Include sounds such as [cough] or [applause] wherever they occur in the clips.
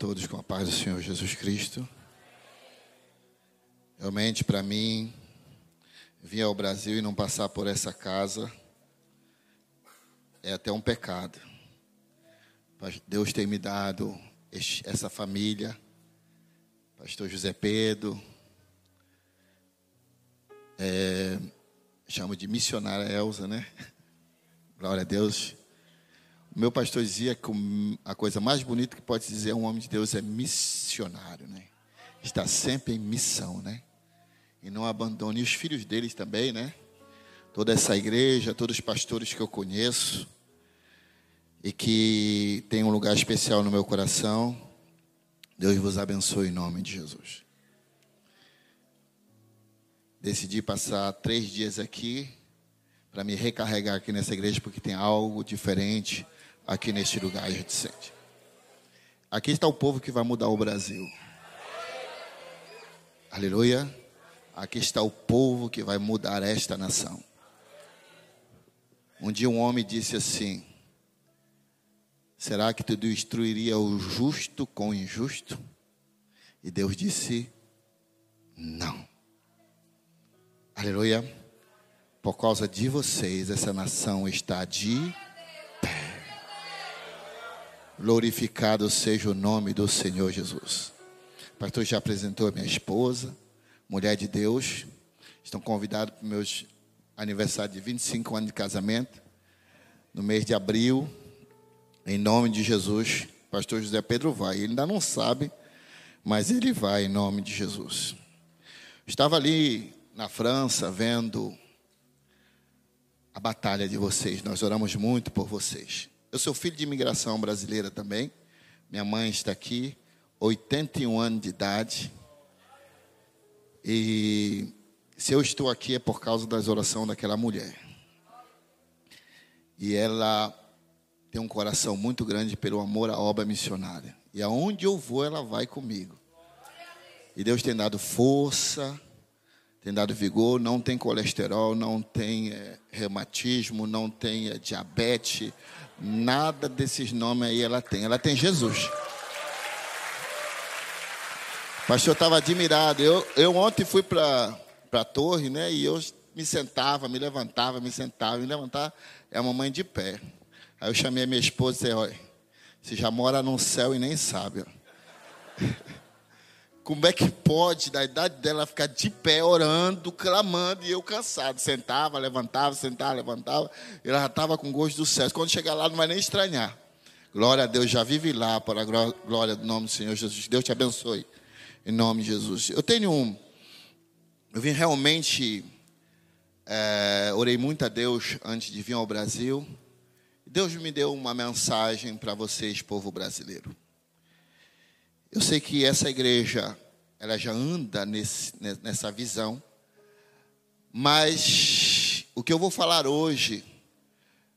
Todos com a paz do Senhor Jesus Cristo. Realmente, para mim, vir ao Brasil e não passar por essa casa é até um pecado. Deus tem me dado essa família, Pastor José Pedro, é, chamo de missionária Elza, né? [laughs] Glória a Deus. Meu pastor dizia que a coisa mais bonita que pode dizer um homem de Deus é missionário, né? Está sempre em missão, né? E não abandone. E os filhos deles também, né? Toda essa igreja, todos os pastores que eu conheço e que tem um lugar especial no meu coração. Deus vos abençoe em nome de Jesus. Decidi passar três dias aqui para me recarregar aqui nessa igreja, porque tem algo diferente aqui neste lugar, sente. Aqui está o povo que vai mudar o Brasil. Aleluia. Aqui está o povo que vai mudar esta nação. Um dia um homem disse assim: Será que tu destruiria o justo com o injusto? E Deus disse: Não. Aleluia. Por causa de vocês, essa nação está de Glorificado seja o nome do Senhor Jesus. O pastor já apresentou a minha esposa, mulher de Deus. Estão convidados para o meu aniversário de 25 anos de casamento, no mês de abril, em nome de Jesus. Pastor José Pedro vai. Ele ainda não sabe, mas ele vai em nome de Jesus. Estava ali na França vendo a batalha de vocês. Nós oramos muito por vocês. Eu sou filho de imigração brasileira também. Minha mãe está aqui, 81 anos de idade. E se eu estou aqui é por causa das orações daquela mulher. E ela tem um coração muito grande pelo amor à obra missionária. E aonde eu vou, ela vai comigo. E Deus tem dado força, tem dado vigor, não tem colesterol, não tem é, reumatismo, não tem é, diabetes, Nada desses nomes aí ela tem. Ela tem Jesus. O pastor estava admirado. Eu, eu ontem fui para a torre, né? E eu me sentava, me levantava, me sentava, me levantava. É a mamãe de pé. Aí eu chamei a minha esposa e disse: Olha, você já mora no céu e nem sabe. Ó. [laughs] Como é que pode, da idade dela, ficar de pé orando, clamando, e eu cansado? Sentava, levantava, sentava, levantava, ela já estava com gosto do céu. Quando chegar lá, não vai nem estranhar. Glória a Deus, já vive lá, para a glória do nome do Senhor Jesus. Deus te abençoe, em nome de Jesus. Eu tenho um. Eu vim realmente. É, orei muito a Deus antes de vir ao Brasil. Deus me deu uma mensagem para vocês, povo brasileiro. Eu sei que essa igreja, ela já anda nesse, nessa visão, mas o que eu vou falar hoje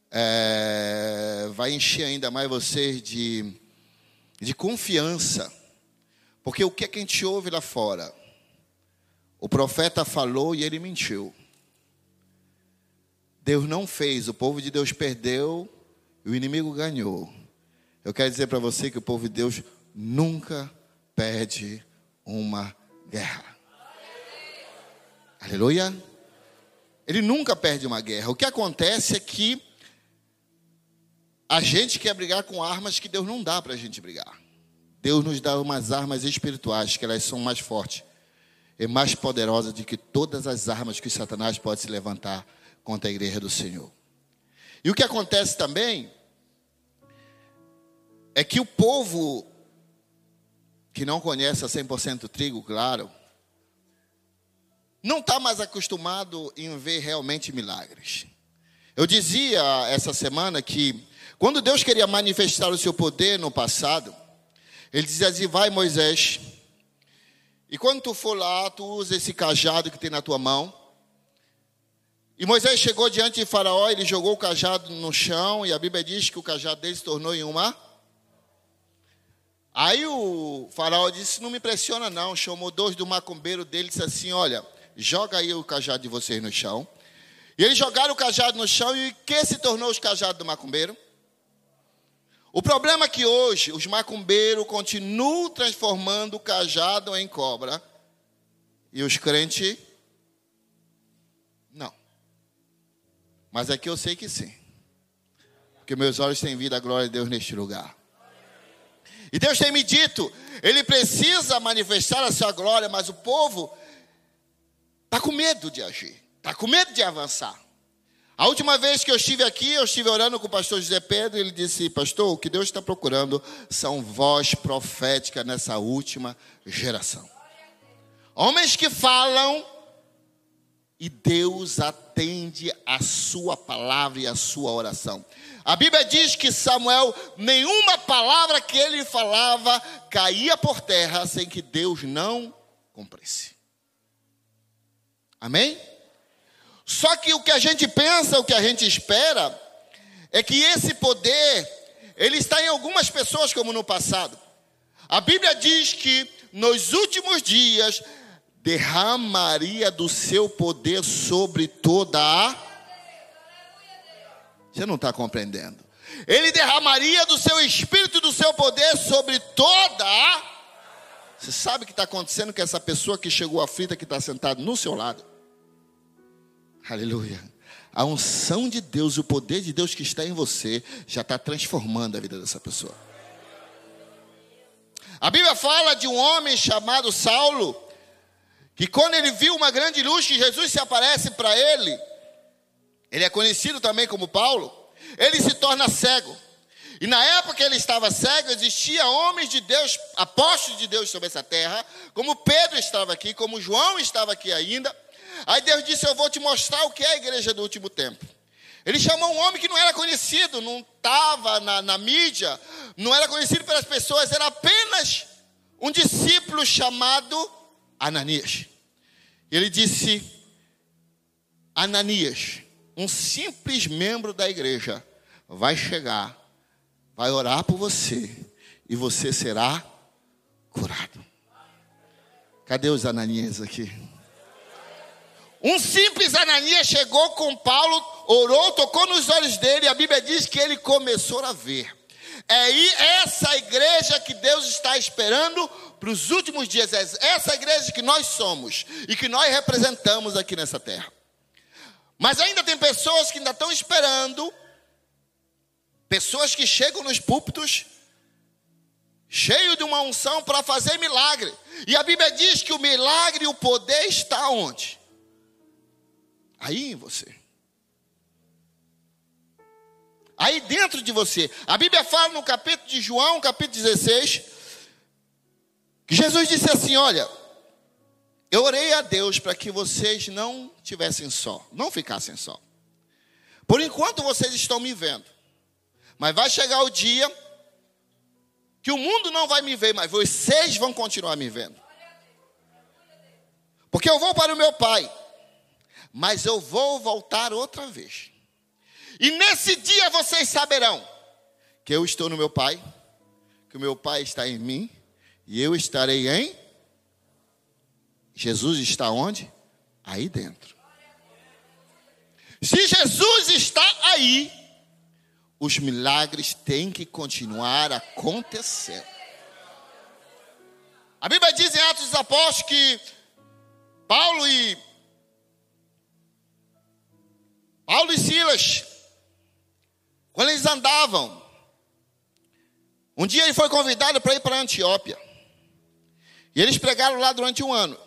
é, vai encher ainda mais vocês de, de confiança, porque o que, é que a gente ouve lá fora? O profeta falou e ele mentiu. Deus não fez, o povo de Deus perdeu e o inimigo ganhou. Eu quero dizer para você que o povo de Deus nunca perde uma guerra. Aleluia. Ele nunca perde uma guerra. O que acontece é que a gente quer brigar com armas que Deus não dá para a gente brigar. Deus nos dá umas armas espirituais que elas são mais fortes e mais poderosas do que todas as armas que Satanás pode se levantar contra a igreja do Senhor. E o que acontece também é que o povo que não conhece a 100% trigo, claro, não está mais acostumado em ver realmente milagres. Eu dizia essa semana que quando Deus queria manifestar o seu poder no passado, ele dizia assim: vai Moisés, e quando tu for lá, tu usa esse cajado que tem na tua mão. E Moisés chegou diante de Faraó, ele jogou o cajado no chão, e a Bíblia diz que o cajado dele se tornou em uma Aí o faraó disse: Não me pressiona, não. Chamou dois do macumbeiro dele e disse assim: Olha, joga aí o cajado de vocês no chão. E eles jogaram o cajado no chão e que se tornou os cajados do macumbeiro? O problema é que hoje os macumbeiros continuam transformando o cajado em cobra e os crentes não. Mas aqui eu sei que sim. Porque meus olhos têm visto a glória de Deus neste lugar. E Deus tem me dito, Ele precisa manifestar a sua glória, mas o povo está com medo de agir, está com medo de avançar. A última vez que eu estive aqui, eu estive orando com o pastor José Pedro, e ele disse: Pastor, o que Deus está procurando são voz profética nessa última geração. Homens que falam e Deus atende a sua palavra e a sua oração. A Bíblia diz que Samuel, nenhuma palavra que ele falava caía por terra sem que Deus não cumprisse. Amém? Só que o que a gente pensa, o que a gente espera, é que esse poder, ele está em algumas pessoas, como no passado. A Bíblia diz que nos últimos dias derramaria do seu poder sobre toda a. Você não está compreendendo. Ele derramaria do seu espírito e do seu poder sobre toda. Você sabe o que está acontecendo com essa pessoa que chegou aflita, que está sentada no seu lado? Aleluia. A unção de Deus, o poder de Deus que está em você, já está transformando a vida dessa pessoa. A Bíblia fala de um homem chamado Saulo, que quando ele viu uma grande luz Jesus se aparece para ele, ele é conhecido também como Paulo, ele se torna cego. E na época que ele estava cego, existia homens de Deus, apóstolos de Deus sobre essa terra, como Pedro estava aqui, como João estava aqui ainda, Aí Deus disse: Eu vou te mostrar o que é a igreja do último tempo. Ele chamou um homem que não era conhecido, não estava na, na mídia, não era conhecido pelas pessoas, era apenas um discípulo chamado Ananias. Ele disse: Ananias, um simples membro da igreja, vai chegar, vai orar por você e você será curado. Cadê os Ananias aqui? Um simples Ananias chegou com Paulo, orou, tocou nos olhos dele, e a Bíblia diz que ele começou a ver. É essa igreja que Deus está esperando para os últimos dias, é essa igreja que nós somos e que nós representamos aqui nessa terra. Mas ainda tem pessoas que ainda estão esperando, pessoas que chegam nos púlpitos, cheio de uma unção para fazer milagre. E a Bíblia diz que o milagre e o poder está onde? Aí em você. Aí dentro de você. A Bíblia fala no capítulo de João, capítulo 16, que Jesus disse assim: Olha, eu orei a Deus para que vocês não tivessem só, não ficassem só. Por enquanto vocês estão me vendo, mas vai chegar o dia que o mundo não vai me ver, mas vocês vão continuar me vendo. Porque eu vou para o meu Pai mas eu vou voltar outra vez. E nesse dia vocês saberão que eu estou no meu Pai, que o meu Pai está em mim, e eu estarei em. Jesus está onde? Aí dentro. Se Jesus está aí, os milagres têm que continuar acontecendo. A Bíblia diz em Atos dos Apóstolos que Paulo e Paulo e Silas, quando eles andavam, um dia ele foi convidado para ir para Antiópia. E eles pregaram lá durante um ano.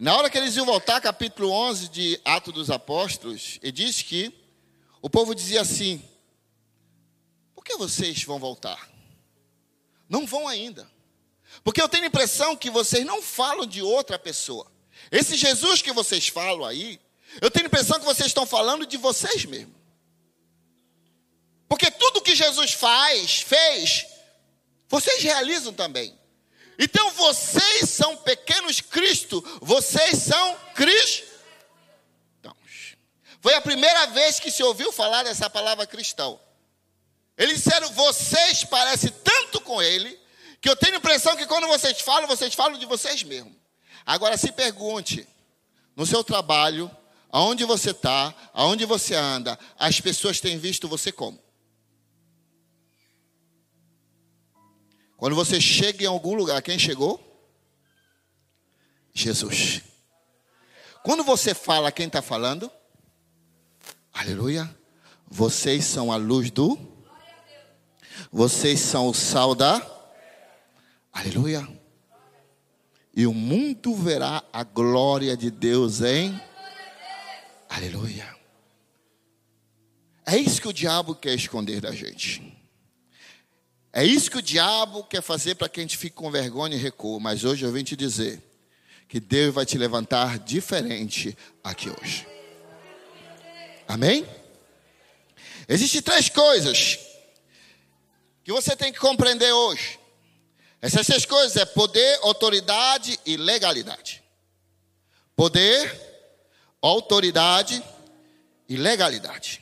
Na hora que eles iam voltar, capítulo 11 de Atos dos Apóstolos, ele diz que o povo dizia assim: Por que vocês vão voltar? Não vão ainda. Porque eu tenho a impressão que vocês não falam de outra pessoa. Esse Jesus que vocês falam aí, eu tenho a impressão que vocês estão falando de vocês mesmos. Porque tudo que Jesus faz, fez, vocês realizam também. Então vocês são pequenos Cristo, vocês são cristãos. Foi a primeira vez que se ouviu falar dessa palavra cristão. Eles disseram, vocês parecem tanto com ele, que eu tenho a impressão que quando vocês falam, vocês falam de vocês mesmos. Agora se pergunte, no seu trabalho, aonde você está, aonde você anda, as pessoas têm visto você como? Quando você chega em algum lugar, quem chegou? Jesus. Quando você fala, quem está falando? Aleluia. Vocês são a luz do. Vocês são o sal da. Aleluia. E o mundo verá a glória de Deus em. Aleluia. É isso que o diabo quer esconder da gente. É isso que o diabo quer fazer para que a gente fique com vergonha e recua. Mas hoje eu vim te dizer que Deus vai te levantar diferente aqui hoje. Amém? Existem três coisas que você tem que compreender hoje. Essas três coisas é poder, autoridade e legalidade. Poder, autoridade e legalidade.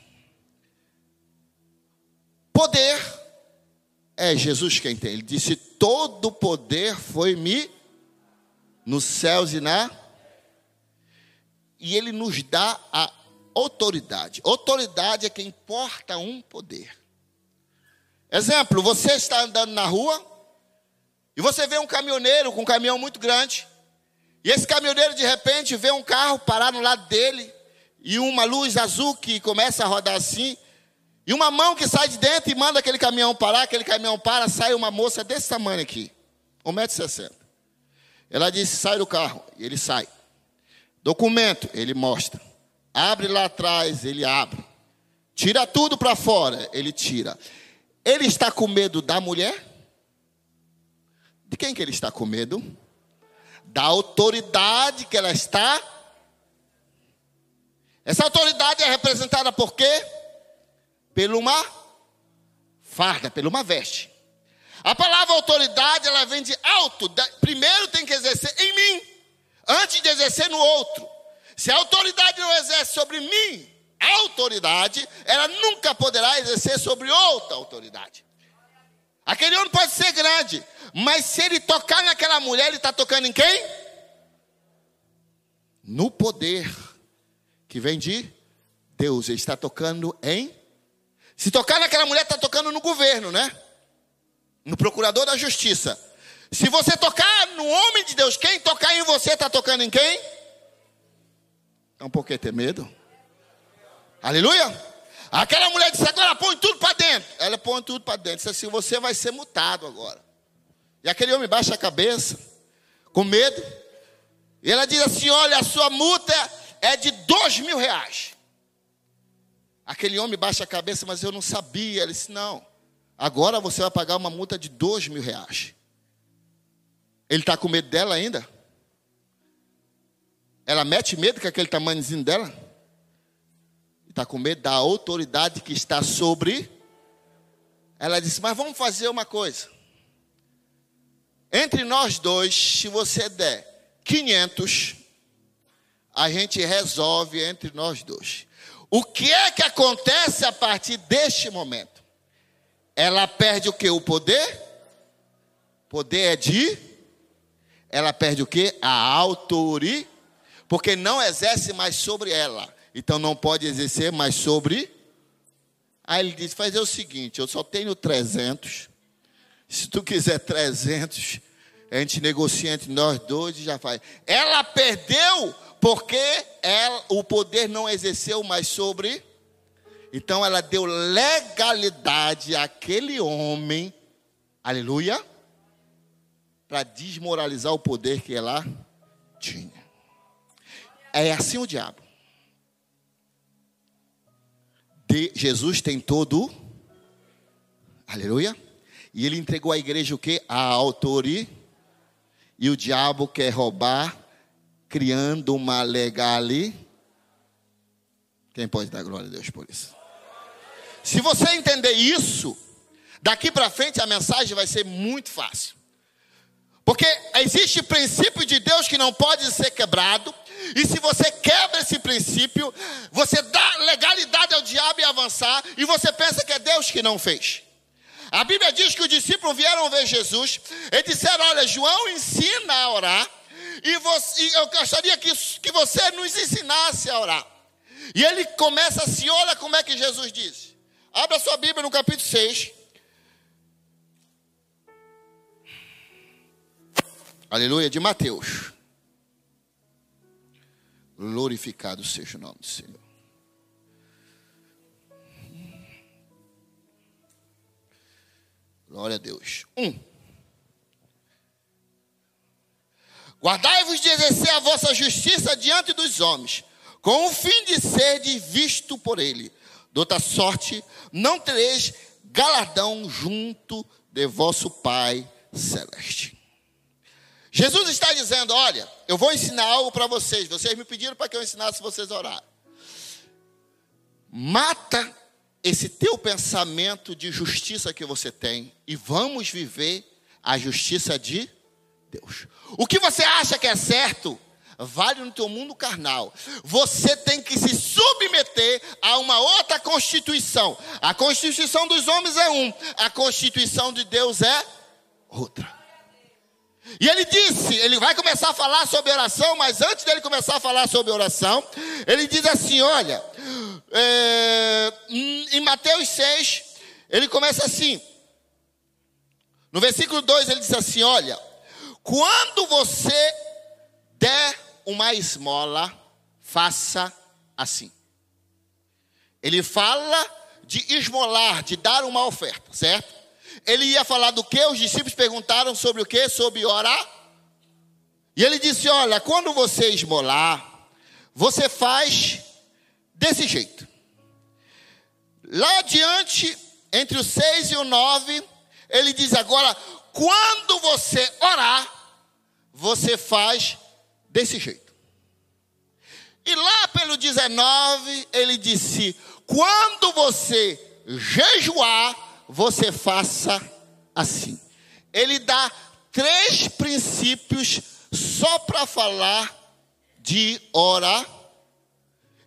Poder é Jesus quem tem. Ele disse: Todo poder foi-me nos céus e na. E ele nos dá a autoridade. Autoridade é quem porta um poder. Exemplo: você está andando na rua e você vê um caminhoneiro com um caminhão muito grande. E esse caminhoneiro de repente vê um carro parar no lado dele e uma luz azul que começa a rodar assim. E uma mão que sai de dentro e manda aquele caminhão parar, aquele caminhão para, sai uma moça desse tamanho aqui, 1,60m. Ela disse: sai do carro. Ele sai. Documento, ele mostra. Abre lá atrás, ele abre. Tira tudo para fora, ele tira. Ele está com medo da mulher? De quem que ele está com medo? Da autoridade que ela está. Essa autoridade é representada por quê? Pela uma farda, pela uma veste. A palavra autoridade, ela vem de alto. Primeiro tem que exercer em mim, antes de exercer no outro. Se a autoridade não exerce sobre mim, a autoridade, ela nunca poderá exercer sobre outra autoridade. Aquele homem pode ser grande, mas se ele tocar naquela mulher, ele está tocando em quem? No poder que vem de Deus. Ele está tocando em. Se tocar naquela mulher, está tocando no governo, né? no procurador da justiça. Se você tocar no homem de Deus, quem tocar em você está tocando em quem? Então por que ter medo? Aleluia! Aquela mulher disse: agora põe tudo para dentro. Ela põe tudo para dentro. Disse assim: você vai ser mutado agora. E aquele homem baixa a cabeça, com medo. E ela diz assim: olha, a sua multa é de dois mil reais. Aquele homem baixa a cabeça, mas eu não sabia. Ele disse: não. Agora você vai pagar uma multa de dois mil reais. Ele está com medo dela ainda? Ela mete medo com aquele tamanhozinho dela? Está com medo da autoridade que está sobre. Ela disse: Mas vamos fazer uma coisa. Entre nós dois, se você der 500, a gente resolve entre nós dois. O que é que acontece a partir deste momento? ela perde o que? O poder? Poder é de. Ela perde o que? A autoridade. Porque não exerce mais sobre ela. Então não pode exercer mais sobre. Aí ele diz: fazer o seguinte, eu só tenho 300. Se tu quiser 300, a gente negocia entre nós dois e já faz. Ela perdeu porque ela, o poder não exerceu mais sobre então ela deu legalidade àquele homem, aleluia, para desmoralizar o poder que ela tinha. É assim o diabo. De, Jesus tem todo, aleluia, e ele entregou à igreja o que? A autoridade. E o diabo quer roubar, criando uma legalidade. Quem pode dar glória a Deus por isso? Se você entender isso, daqui para frente a mensagem vai ser muito fácil. Porque existe princípio de Deus que não pode ser quebrado, e se você quebra esse princípio, você dá legalidade ao diabo e avançar, e você pensa que é Deus que não fez. A Bíblia diz que os discípulos vieram ver Jesus e disseram: Olha, João ensina a orar, e, você, e eu gostaria que, que você nos ensinasse a orar. E ele começa assim: olha como é que Jesus diz. Abra sua Bíblia no capítulo 6. Aleluia, de Mateus. Glorificado seja o nome do Senhor. Glória a Deus. Um. Guardai-vos de exercer a vossa justiça diante dos homens, com o fim de ser visto por ele. De outra sorte, não tereis galardão junto de vosso Pai celeste. Jesus está dizendo: Olha, eu vou ensinar algo para vocês. Vocês me pediram para que eu ensinasse vocês a orar. Mata esse teu pensamento de justiça que você tem e vamos viver a justiça de Deus. O que você acha que é certo, vale no teu mundo carnal. Você tem que se submeter a uma outra constituição. A constituição dos homens é um, a constituição de Deus é outra. E ele disse, ele vai começar a falar sobre oração, mas antes dele começar a falar sobre oração, ele diz assim: olha, é, em Mateus 6, ele começa assim. No versículo 2 ele diz assim: olha, quando você der uma esmola, faça assim. Ele fala de esmolar, de dar uma oferta, certo? Ele ia falar do que? Os discípulos perguntaram sobre o que? Sobre orar. E ele disse: Olha, quando você esmolar, você faz desse jeito. Lá adiante, entre o 6 e o 9, ele diz agora: quando você orar, você faz desse jeito. E lá pelo 19, ele disse: quando você jejuar, você faça assim. Ele dá três princípios só para falar de orar.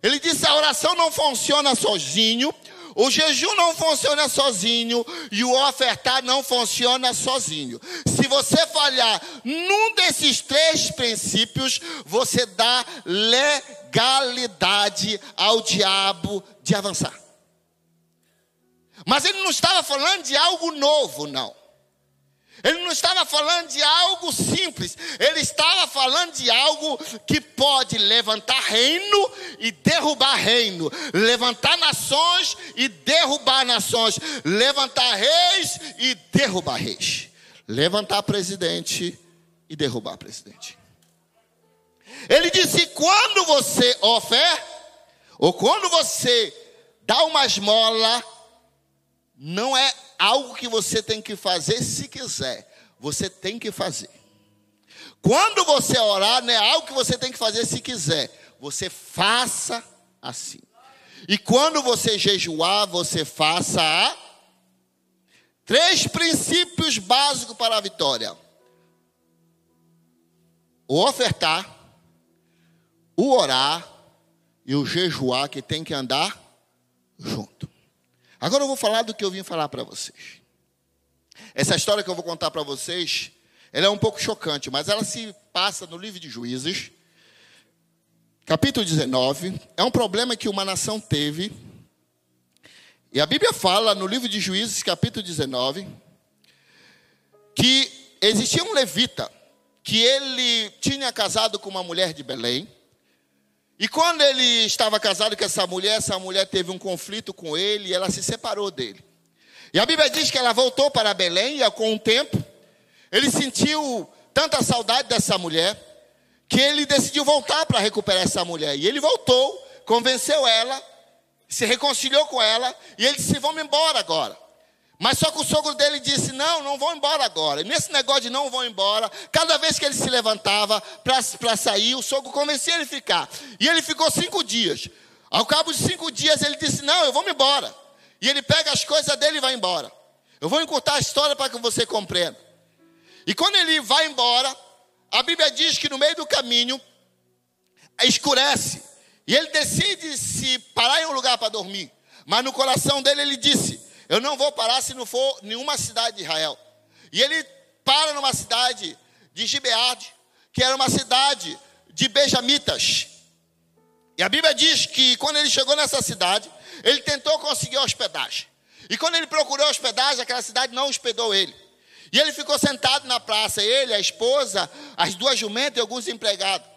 Ele disse: a oração não funciona sozinho, o jejum não funciona sozinho e o ofertar não funciona sozinho. Se você falhar num desses três princípios, você dá legalidade ao diabo de avançar. Mas ele não estava falando de algo novo, não. Ele não estava falando de algo simples, ele estava falando de algo que pode levantar reino e derrubar reino, levantar nações e derrubar nações, levantar reis e derrubar reis, levantar presidente e derrubar presidente. Ele disse: quando você oferta, ou quando você dá uma esmola, não é algo que você tem que fazer se quiser, você tem que fazer. Quando você orar, não é algo que você tem que fazer se quiser, você faça assim. E quando você jejuar, você faça a três princípios básicos para a vitória: o ofertar, o orar e o jejuar que tem que andar junto. Agora eu vou falar do que eu vim falar para vocês. Essa história que eu vou contar para vocês, ela é um pouco chocante, mas ela se passa no livro de Juízes, capítulo 19. É um problema que uma nação teve. E a Bíblia fala no livro de Juízes, capítulo 19, que existia um levita que ele tinha casado com uma mulher de Belém. E quando ele estava casado com essa mulher, essa mulher teve um conflito com ele e ela se separou dele. E a Bíblia diz que ela voltou para Belém e com o tempo ele sentiu tanta saudade dessa mulher que ele decidiu voltar para recuperar essa mulher. E ele voltou, convenceu ela, se reconciliou com ela e ele disse: "Vamos embora agora". Mas só que o sogro dele disse: Não, não vão embora agora. E nesse negócio de não vão embora, cada vez que ele se levantava para sair, o sogro convencia ele a ficar. E ele ficou cinco dias. Ao cabo de cinco dias, ele disse: Não, eu vou me embora. E ele pega as coisas dele e vai embora. Eu vou encurtar a história para que você compreenda. E quando ele vai embora, a Bíblia diz que no meio do caminho escurece. E ele decide se parar em um lugar para dormir. Mas no coração dele ele disse: eu não vou parar se não for nenhuma cidade de Israel. E ele para numa cidade de Gibeade, que era uma cidade de benjamitas. E a Bíblia diz que quando ele chegou nessa cidade, ele tentou conseguir hospedagem. E quando ele procurou hospedagem, aquela cidade não hospedou ele. E ele ficou sentado na praça, ele, a esposa, as duas jumentas e alguns empregados.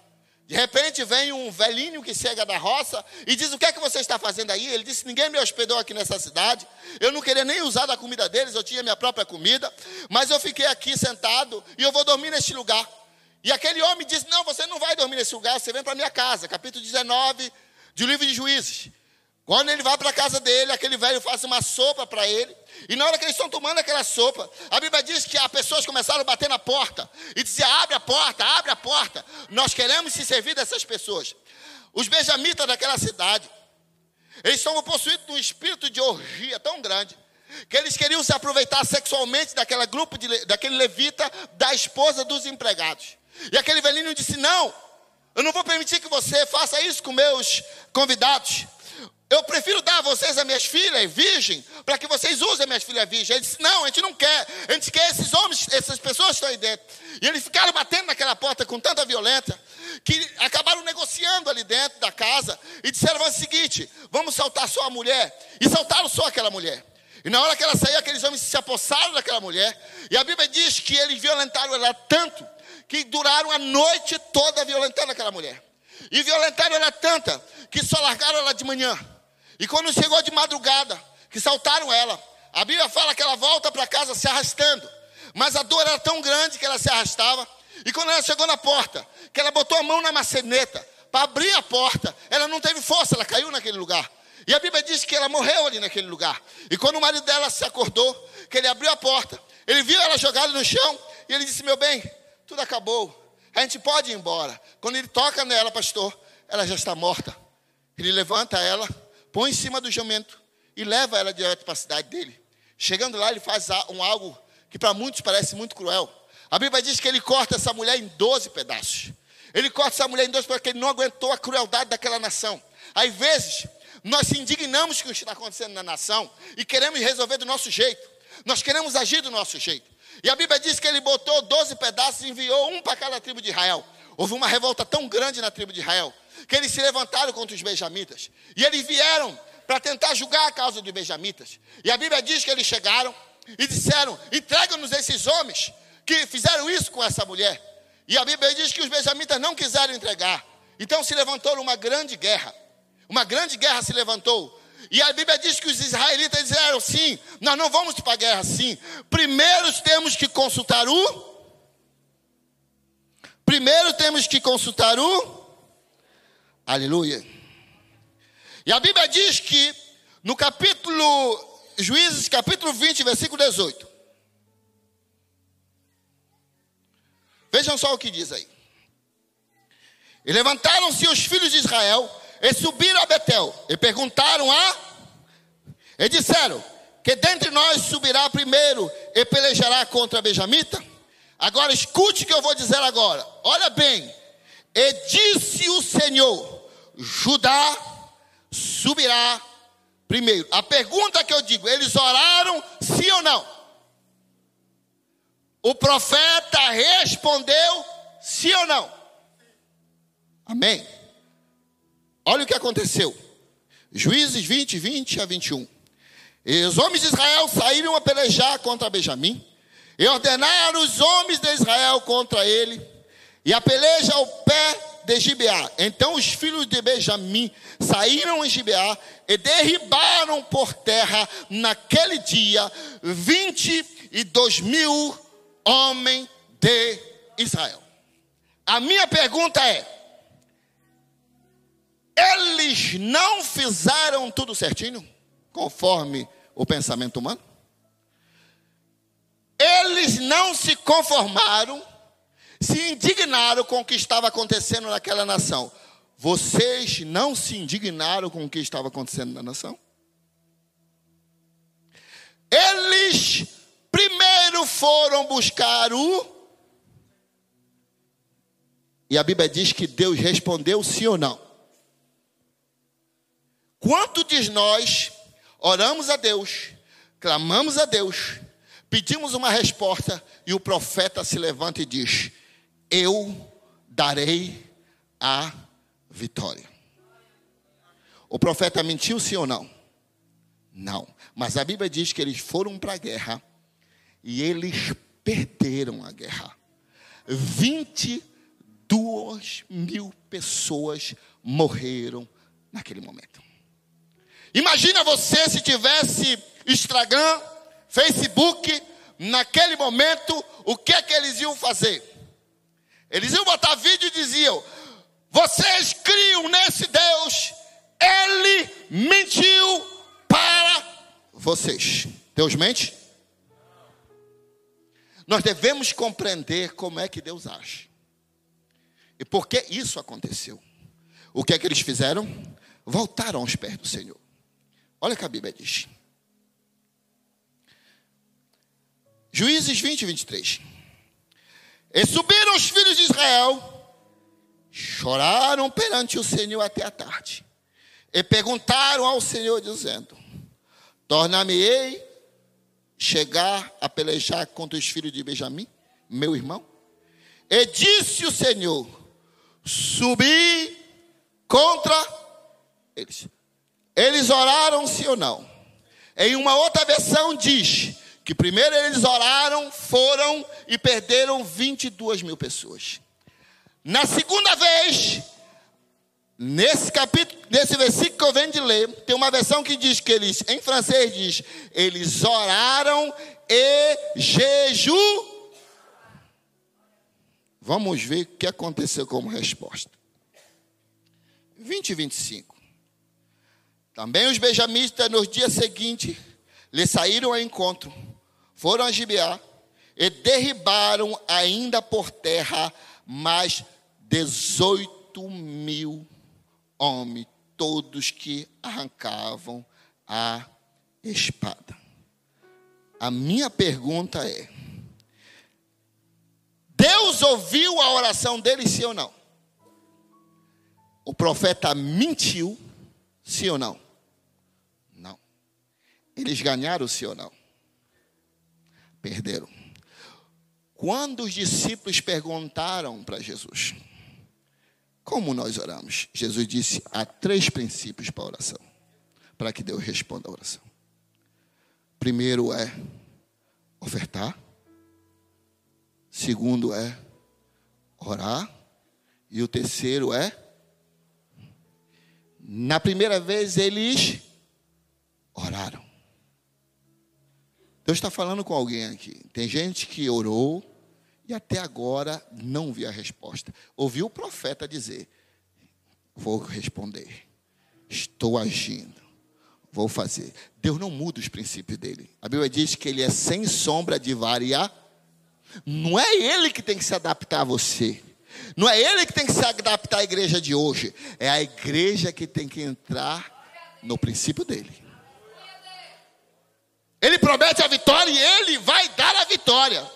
De repente vem um velhinho que chega da roça e diz: O que é que você está fazendo aí? Ele disse: Ninguém me hospedou aqui nessa cidade. Eu não queria nem usar da comida deles, eu tinha minha própria comida. Mas eu fiquei aqui sentado e eu vou dormir neste lugar. E aquele homem disse: Não, você não vai dormir nesse lugar, você vem para minha casa. Capítulo 19 do livro de Juízes. Quando ele vai para a casa dele, aquele velho faz uma sopa para ele. E na hora que eles estão tomando aquela sopa, a Bíblia diz que as pessoas começaram a bater na porta e dizer: abre a porta, abre a porta. Nós queremos se servir dessas pessoas. Os benjamitas daquela cidade, eles estão possuídos de um espírito de orgia tão grande que eles queriam se aproveitar sexualmente daquela grupo de, daquele levita da esposa dos empregados. E aquele velhinho disse: Não, eu não vou permitir que você faça isso com meus convidados. Eu prefiro dar a vocês as minhas filhas virgem, para que vocês usem as minhas filhas virgens. Ele disse: Não, a gente não quer. A gente quer esses homens, essas pessoas que estão aí dentro. E eles ficaram batendo naquela porta com tanta violência, que acabaram negociando ali dentro da casa e disseram o seguinte: Vamos saltar só a mulher. E saltaram só aquela mulher. E na hora que ela saiu, aqueles homens se apossaram daquela mulher. E a Bíblia diz que eles violentaram ela tanto que duraram a noite toda violentando aquela mulher. E violentaram ela tanta que só largaram ela de manhã. E quando chegou de madrugada, que saltaram ela, a Bíblia fala que ela volta para casa se arrastando. Mas a dor era tão grande que ela se arrastava. E quando ela chegou na porta, que ela botou a mão na maçaneta para abrir a porta, ela não teve força, ela caiu naquele lugar. E a Bíblia diz que ela morreu ali naquele lugar. E quando o marido dela se acordou, que ele abriu a porta, ele viu ela jogada no chão e ele disse: Meu bem, tudo acabou. A gente pode ir embora. Quando ele toca nela, pastor, ela já está morta. Ele levanta ela põe em cima do jumento e leva ela direto para a cidade dele. Chegando lá, ele faz um algo que para muitos parece muito cruel. A Bíblia diz que ele corta essa mulher em 12 pedaços. Ele corta essa mulher em 12 porque ele não aguentou a crueldade daquela nação. Às vezes, nós se indignamos com o que está acontecendo na nação e queremos resolver do nosso jeito. Nós queremos agir do nosso jeito. E a Bíblia diz que ele botou 12 pedaços e enviou um para cada tribo de Israel. Houve uma revolta tão grande na tribo de Israel que eles se levantaram contra os benjamitas. E eles vieram para tentar julgar a causa dos benjamitas. E a Bíblia diz que eles chegaram e disseram: entrega-nos esses homens que fizeram isso com essa mulher. E a Bíblia diz que os benjamitas não quiseram entregar. Então se levantou uma grande guerra. Uma grande guerra se levantou. E a Bíblia diz que os israelitas disseram: sim, nós não vamos para a guerra sim. Primeiro temos que consultar o. Primeiro temos que consultar o Aleluia. E a Bíblia diz que no capítulo Juízes, capítulo 20, versículo 18. Vejam só o que diz aí. E levantaram-se os filhos de Israel e subiram a Betel e perguntaram a e disseram: Que dentre nós subirá primeiro e pelejará contra Benjamita? Agora escute o que eu vou dizer agora. Olha bem. E disse o Senhor: Judá subirá primeiro. A pergunta que eu digo, eles oraram sim ou não? O profeta respondeu sim ou não? Amém. Olha o que aconteceu. Juízes 20, 20 a 21. E os homens de Israel saíram a pelejar contra Benjamim. E ordenaram os homens de Israel contra ele. E a peleja ao pé de Gibeá. Então os filhos de Benjamim saíram em Gibeá e derribaram por terra naquele dia 22 mil homens de Israel. A minha pergunta é: eles não fizeram tudo certinho, conforme o pensamento humano? Eles não se conformaram se indignaram com o que estava acontecendo naquela nação. Vocês não se indignaram com o que estava acontecendo na nação? Eles primeiro foram buscar o. E a Bíblia diz que Deus respondeu sim ou não. Quanto de nós oramos a Deus, clamamos a Deus, pedimos uma resposta e o profeta se levanta e diz: eu darei a vitória. O profeta mentiu sim ou não? Não. Mas a Bíblia diz que eles foram para a guerra e eles perderam a guerra. 22 mil pessoas morreram naquele momento. Imagina você se tivesse Instagram, Facebook, naquele momento, o que é que eles iam fazer? Eles iam botar vídeo e diziam: Vocês criam nesse Deus, ele mentiu para vocês. Deus mente? Nós devemos compreender como é que Deus age. E por que isso aconteceu? O que é que eles fizeram? Voltaram aos pés do Senhor. Olha o que a Bíblia diz. Juízes 20, 23. E subiram os filhos de Israel, choraram perante o Senhor até a tarde, e perguntaram ao Senhor, dizendo: Tornar-me-ei chegar a pelejar contra os filhos de Benjamim, meu irmão? E disse o Senhor: Subi contra eles. Eles oraram sim ou não? Em uma outra versão diz: que primeiro eles oraram, foram e perderam 22 mil pessoas. Na segunda vez, nesse capítulo, nesse versículo que eu venho de ler, tem uma versão que diz que eles, em francês diz, eles oraram e jejum. Vamos ver o que aconteceu como resposta. 20 e 25. Também os benjamitas, nos dias seguintes, lhe saíram ao encontro foram a Gibeá e derribaram ainda por terra mais 18 mil homens, todos que arrancavam a espada. A minha pergunta é: Deus ouviu a oração deles, sim ou não? O profeta mentiu, sim ou não? Não. Eles ganharam, sim ou não? Perderam. Quando os discípulos perguntaram para Jesus, como nós oramos? Jesus disse: há três princípios para a oração, para que Deus responda a oração. Primeiro é ofertar, segundo é orar, e o terceiro é. Na primeira vez eles oraram. Deus está falando com alguém aqui. Tem gente que orou e até agora não viu a resposta. Ouviu o profeta dizer: Vou responder, estou agindo, vou fazer. Deus não muda os princípios dele. A Bíblia diz que ele é sem sombra de variar. Não é ele que tem que se adaptar a você. Não é ele que tem que se adaptar à igreja de hoje. É a igreja que tem que entrar no princípio dele. Ele promete a vitória e ele vai dar a vitória.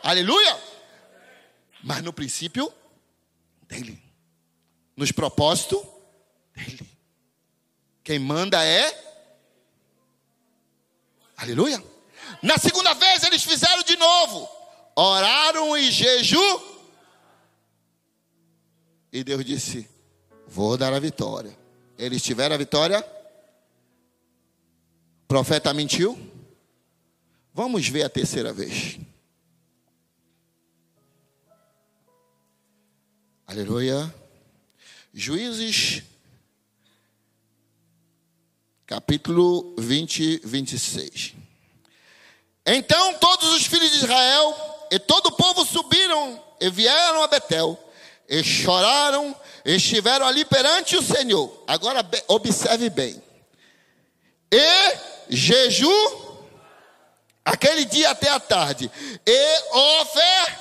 Aleluia! Mas no princípio dele, nos propósitos dele. Quem manda é. Aleluia! Na segunda vez eles fizeram de novo. Oraram em jejum. E Deus disse: Vou dar a vitória. Eles tiveram a vitória profeta mentiu? Vamos ver a terceira vez. Aleluia. Juízes, capítulo 20, 26. Então todos os filhos de Israel e todo o povo subiram e vieram a Betel, e choraram, e estiveram ali perante o Senhor. Agora observe bem. E jejum, aquele dia até a tarde, e ofer,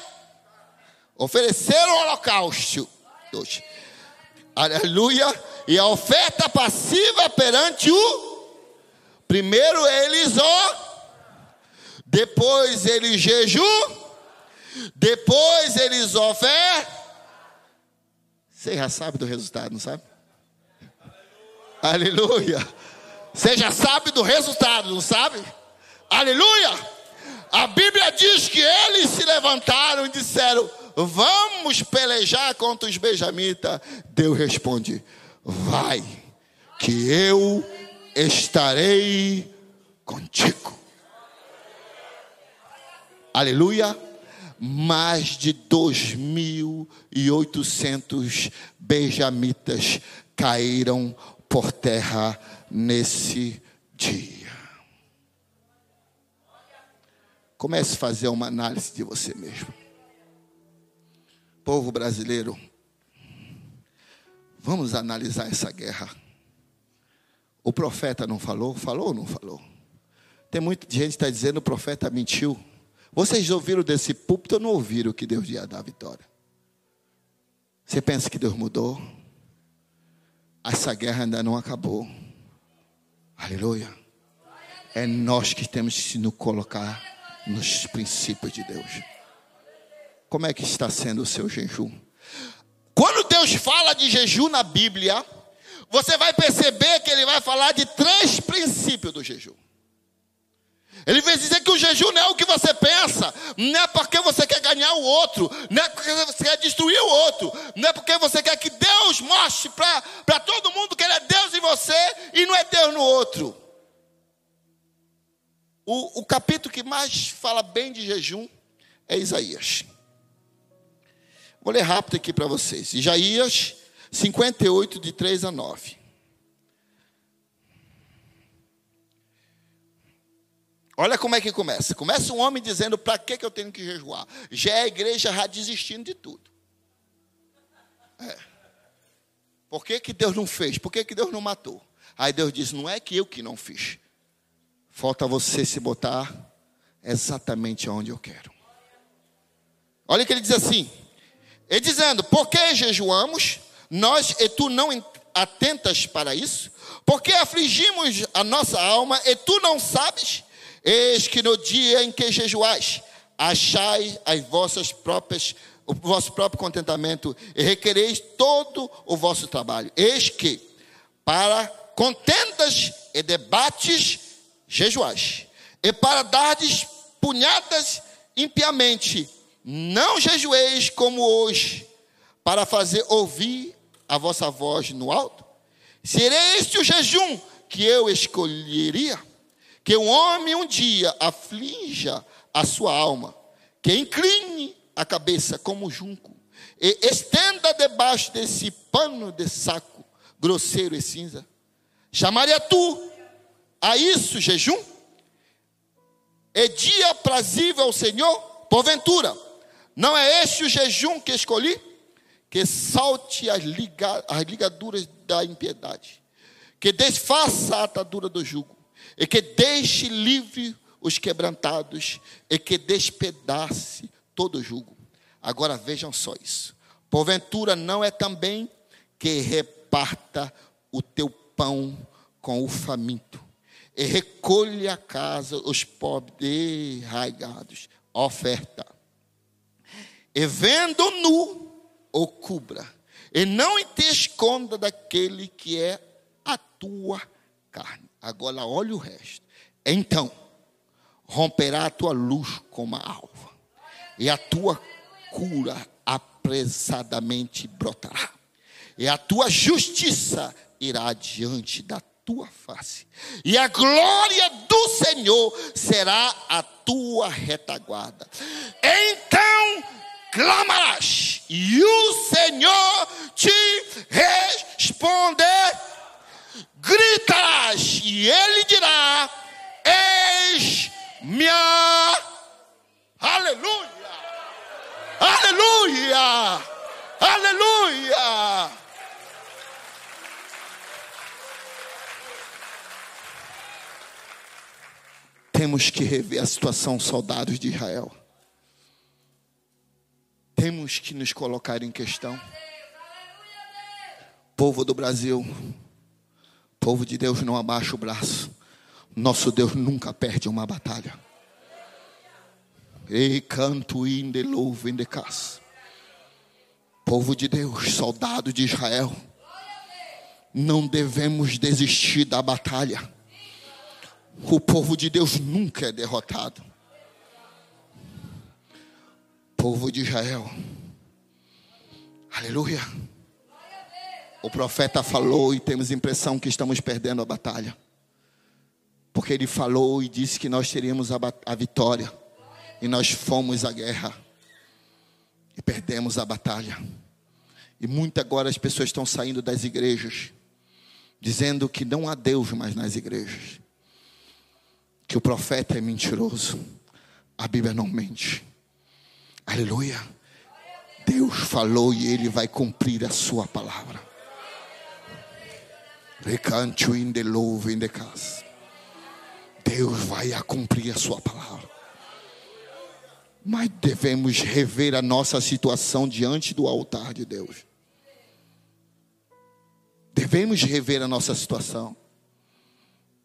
ofereceram o holocausto. Aleluia. E a oferta passiva perante o primeiro eles ó, depois eles jejum, depois eles ofer. Você já sabe do resultado, não sabe? Aleluia. Você já sabe do resultado, não sabe? Aleluia! A Bíblia diz que eles se levantaram e disseram: Vamos pelejar contra os benjamitas. Deus responde: Vai, que eu estarei contigo. Aleluia. Mais de 2.800 benjamitas caíram por terra nesse dia. Comece a fazer uma análise de você mesmo. Povo brasileiro, vamos analisar essa guerra. O profeta não falou? Falou ou não falou? Tem muita gente que está dizendo o profeta mentiu. Vocês ouviram desse púlpito ou não ouviram que Deus ia dar a vitória? Você pensa que Deus mudou? Essa guerra ainda não acabou. Aleluia. É nós que temos que nos colocar nos princípios de Deus. Como é que está sendo o seu jejum? Quando Deus fala de jejum na Bíblia, você vai perceber que ele vai falar de três princípios do jejum. Ele vai dizer que o jejum não é o que você pensa, não é porque você quer ganhar o outro, não é porque você quer destruir o outro, não é porque você quer que Deus mostre para todo mundo você e não é Deus no outro. O, o capítulo que mais fala bem de jejum é Isaías. Vou ler rápido aqui para vocês. Isaías 58, de 3 a 9. Olha como é que começa. Começa um homem dizendo: para que, que eu tenho que jejuar? Já é a igreja já desistindo de tudo. É. Por que, que Deus não fez? Por que, que Deus não matou? Aí Deus diz: não é que eu que não fiz. Falta você se botar exatamente onde eu quero. Olha que ele diz assim: ele dizendo, por que jejuamos? Nós e tu não atentas para isso? Porque afligimos a nossa alma e tu não sabes? Eis que no dia em que jejuais, achai as vossas próprias o vosso próprio contentamento e requereis todo o vosso trabalho. Eis que para contendas e debates jejuais, e para dardes punhadas impiamente, não jejueis como hoje, para fazer ouvir a vossa voz no alto? Seria este o jejum que eu escolheria? Que um homem um dia aflinja a sua alma, que incline a cabeça como junco, e estenda debaixo desse pano de saco grosseiro e cinza. Chamaria tu a isso jejum? É dia prazível ao Senhor? Porventura, não é este o jejum que escolhi? Que salte as, liga, as ligaduras da impiedade, que desfaça a atadura do jugo, e que deixe livre os quebrantados, e que despedace todo jugo. Agora vejam só isso. Porventura não é também que reparta o teu pão com o faminto, e recolhe a casa os pobres derraigados. Oferta e vendo nu, o cubra, e não te esconda daquele que é a tua carne. Agora olha o resto. Então, romperá a tua luz como a alva, e a tua cura apressadamente brotará, e a tua justiça irá diante da tua face, e a glória do Senhor será a tua retaguarda. Então clamarás, e o Senhor te responder. Gritarás, e ele dirá: Eis minha. Aleluia! Aleluia! Aleluia! Temos que rever a situação soldados de Israel temos que nos colocar em questão. Povo do Brasil, povo de Deus, não abaixa o braço. Nosso Deus nunca perde uma batalha. Ei, canto in de louvo de casa. Povo de Deus, soldado de Israel, não devemos desistir da batalha. O povo de Deus nunca é derrotado povo de Israel. Aleluia. O profeta falou e temos a impressão que estamos perdendo a batalha. Porque ele falou e disse que nós teríamos a, a vitória. E nós fomos à guerra. E perdemos a batalha. E muitas agora as pessoas estão saindo das igrejas, dizendo que não há Deus mais nas igrejas. Que o profeta é mentiroso. A Bíblia não mente. Aleluia. Deus falou e Ele vai cumprir a sua palavra. Recanto in the love in the casa. Deus vai cumprir a sua palavra. Mas devemos rever a nossa situação diante do altar de Deus. Devemos rever a nossa situação.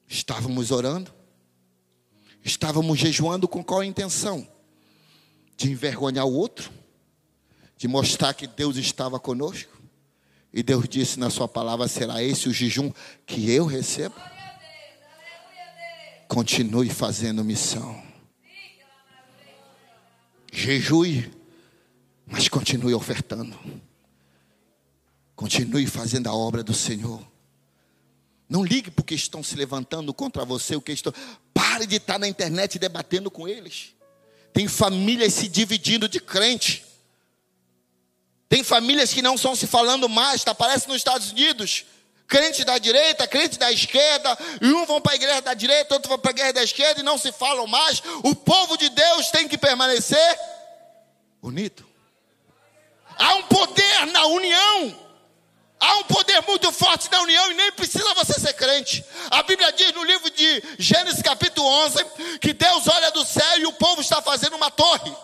Estávamos orando, estávamos jejuando com qual intenção? De envergonhar o outro, de mostrar que Deus estava conosco. E Deus disse na Sua palavra: será esse o jejum que eu recebo? Continue fazendo missão. Jejue, mas continue ofertando. Continue fazendo a obra do Senhor. Não ligue porque estão se levantando contra você, o que estão. Pare de estar na internet debatendo com eles. Tem famílias se dividindo de crente. Tem famílias que não estão se falando mais, tá? Parece nos Estados Unidos. Crente da direita, crente da esquerda, e um vão para a igreja da direita, outro vão para a igreja da esquerda e não se falam mais. O povo de Deus tem que permanecer unido. Há um poder na união. Há um poder muito forte na união e nem precisa você ser crente. A Bíblia diz no livro de Gênesis capítulo 11 que Deus olha do céu e o povo está fazendo uma torre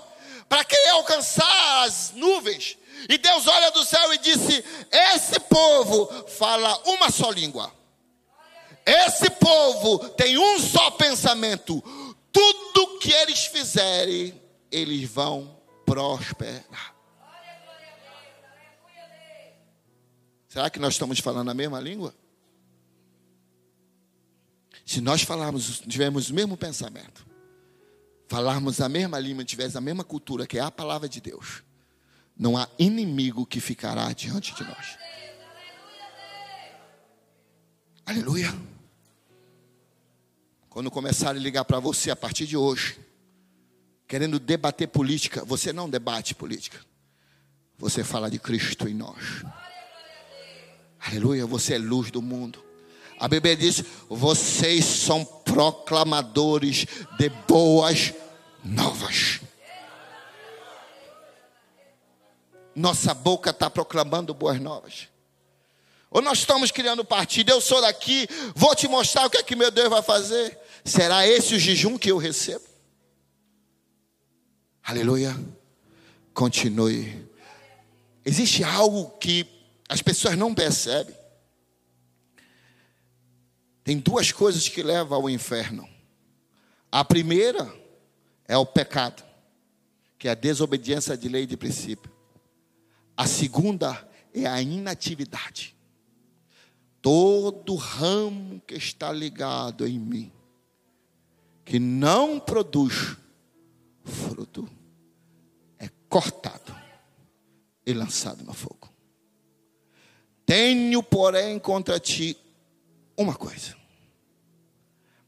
para querer alcançar as nuvens. E Deus olha do céu e disse: Esse povo fala uma só língua. Esse povo tem um só pensamento. Tudo que eles fizerem, eles vão prosperar. Será que nós estamos falando a mesma língua? Se nós falarmos, tivermos o mesmo pensamento, falarmos a mesma língua, tivermos a mesma cultura, que é a palavra de Deus, não há inimigo que ficará diante de nós. Aleluia. Quando começarem a ligar para você a partir de hoje, querendo debater política, você não debate política. Você fala de Cristo em nós. Aleluia, você é luz do mundo. A Bíblia diz: vocês são proclamadores de boas novas. Nossa boca está proclamando boas novas. Ou nós estamos criando partido, eu sou daqui, vou te mostrar o que é que meu Deus vai fazer. Será esse o jejum que eu recebo? Aleluia. Continue. Existe algo que as pessoas não percebem. Tem duas coisas que levam ao inferno. A primeira é o pecado, que é a desobediência de lei e de princípio. A segunda é a inatividade. Todo ramo que está ligado em mim, que não produz fruto, é cortado e lançado no fogo. Tenho, porém, contra ti uma coisa: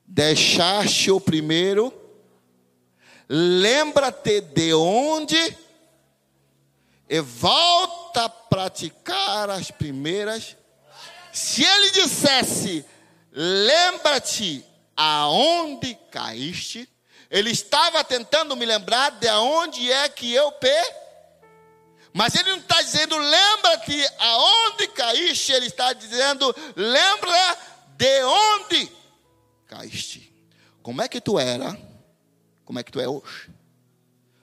deixaste o primeiro, lembra-te de onde e volta a praticar as primeiras. Se ele dissesse, lembra-te aonde caíste, ele estava tentando me lembrar de onde é que eu perdi mas ele não está dizendo, lembra-te aonde caíste, ele está dizendo, lembra de onde caíste. Como é que tu era? Como é que tu é hoje?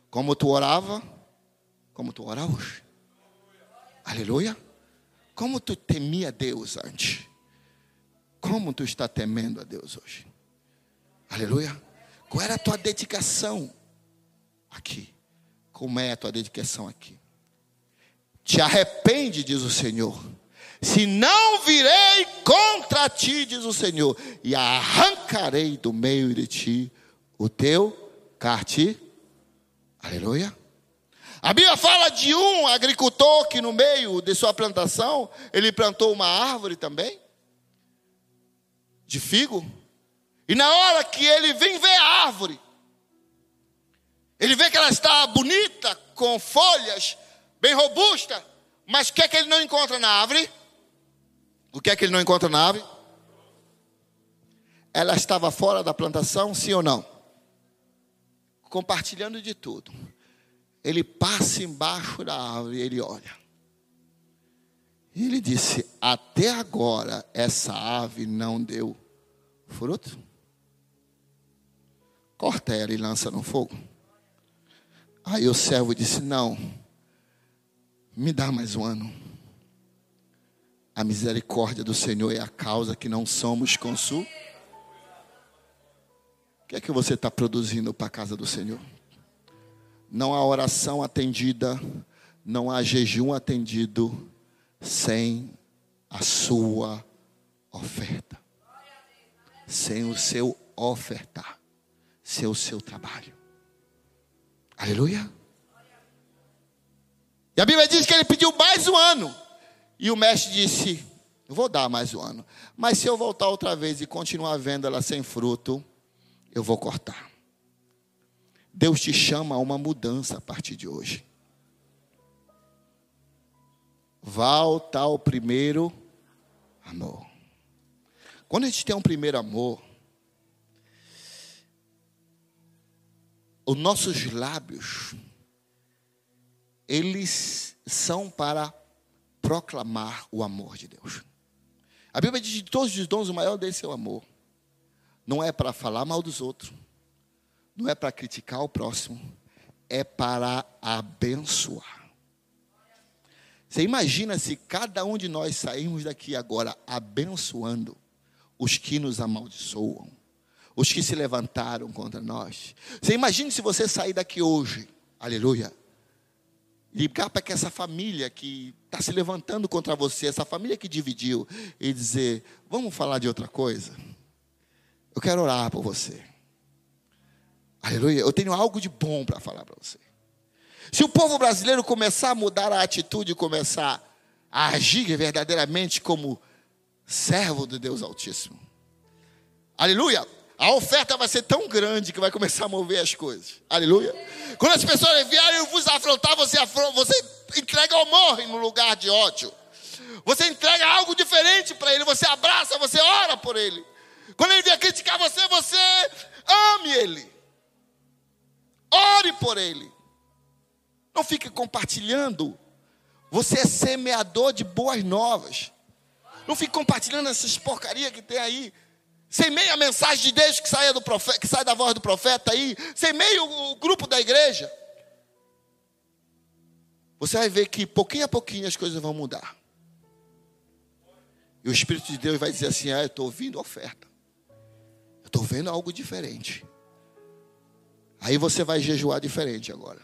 Como tu orava? Como tu ora hoje? Aleluia. Como tu temia Deus antes? Como tu está temendo a Deus hoje? Aleluia. Qual era a tua dedicação aqui? Como é a tua dedicação aqui? Te arrepende, diz o Senhor. Se não virei contra ti, diz o Senhor, e arrancarei do meio de ti o teu carte. Aleluia. A Bíblia fala de um agricultor que no meio de sua plantação, ele plantou uma árvore também, de figo. E na hora que ele vem ver a árvore, Ele vê que ela está bonita, com folhas, bem robusta, mas o que é que ele não encontra na árvore? O que é que ele não encontra na árvore? Ela estava fora da plantação, sim ou não? Compartilhando de tudo. Ele passa embaixo da árvore e ele olha. E ele disse: Até agora essa ave não deu fruto. Corta ela e lança no fogo. Aí o servo disse: Não, me dá mais um ano. A misericórdia do Senhor é a causa que não somos consumidos. O que é que você está produzindo para a casa do Senhor? Não há oração atendida, não há jejum atendido sem a sua oferta, sem o seu ofertar, sem o seu trabalho. Aleluia. E a Bíblia diz que ele pediu mais um ano. E o mestre disse: Vou dar mais um ano. Mas se eu voltar outra vez e continuar vendo ela sem fruto, eu vou cortar. Deus te chama a uma mudança a partir de hoje. Volta ao primeiro amor. Quando a gente tem um primeiro amor, os nossos lábios, eles são para proclamar o amor de Deus. A Bíblia diz de todos os dons, o maior deles é o amor. Não é para falar mal dos outros, não é para criticar o próximo, é para abençoar. Você imagina se cada um de nós sairmos daqui agora abençoando os que nos amaldiçoam, os que se levantaram contra nós. Você imagina se você sair daqui hoje, aleluia, ligar para que essa família que está se levantando contra você, essa família que dividiu, e dizer: vamos falar de outra coisa? Eu quero orar por você. Aleluia. Eu tenho algo de bom para falar para você. Se o povo brasileiro começar a mudar a atitude, começar a agir verdadeiramente como servo de Deus Altíssimo, aleluia, a oferta vai ser tão grande que vai começar a mover as coisas, aleluia. Quando as pessoas vierem vos afrontar, você, afronta, você entrega ou morre no lugar de ódio, você entrega algo diferente para ele, você abraça, você ora por ele. Quando ele vier criticar você, você ame ele, ore por ele. Não fique compartilhando. Você é semeador de boas novas. Não fique compartilhando essas porcarias que tem aí. Sem meio a mensagem de Deus que sai, do profeta, que sai da voz do profeta aí. Sem meio o grupo da igreja. Você vai ver que pouquinho a pouquinho as coisas vão mudar. E o Espírito de Deus vai dizer assim: Ah, eu estou ouvindo oferta. Eu estou vendo algo diferente. Aí você vai jejuar diferente agora.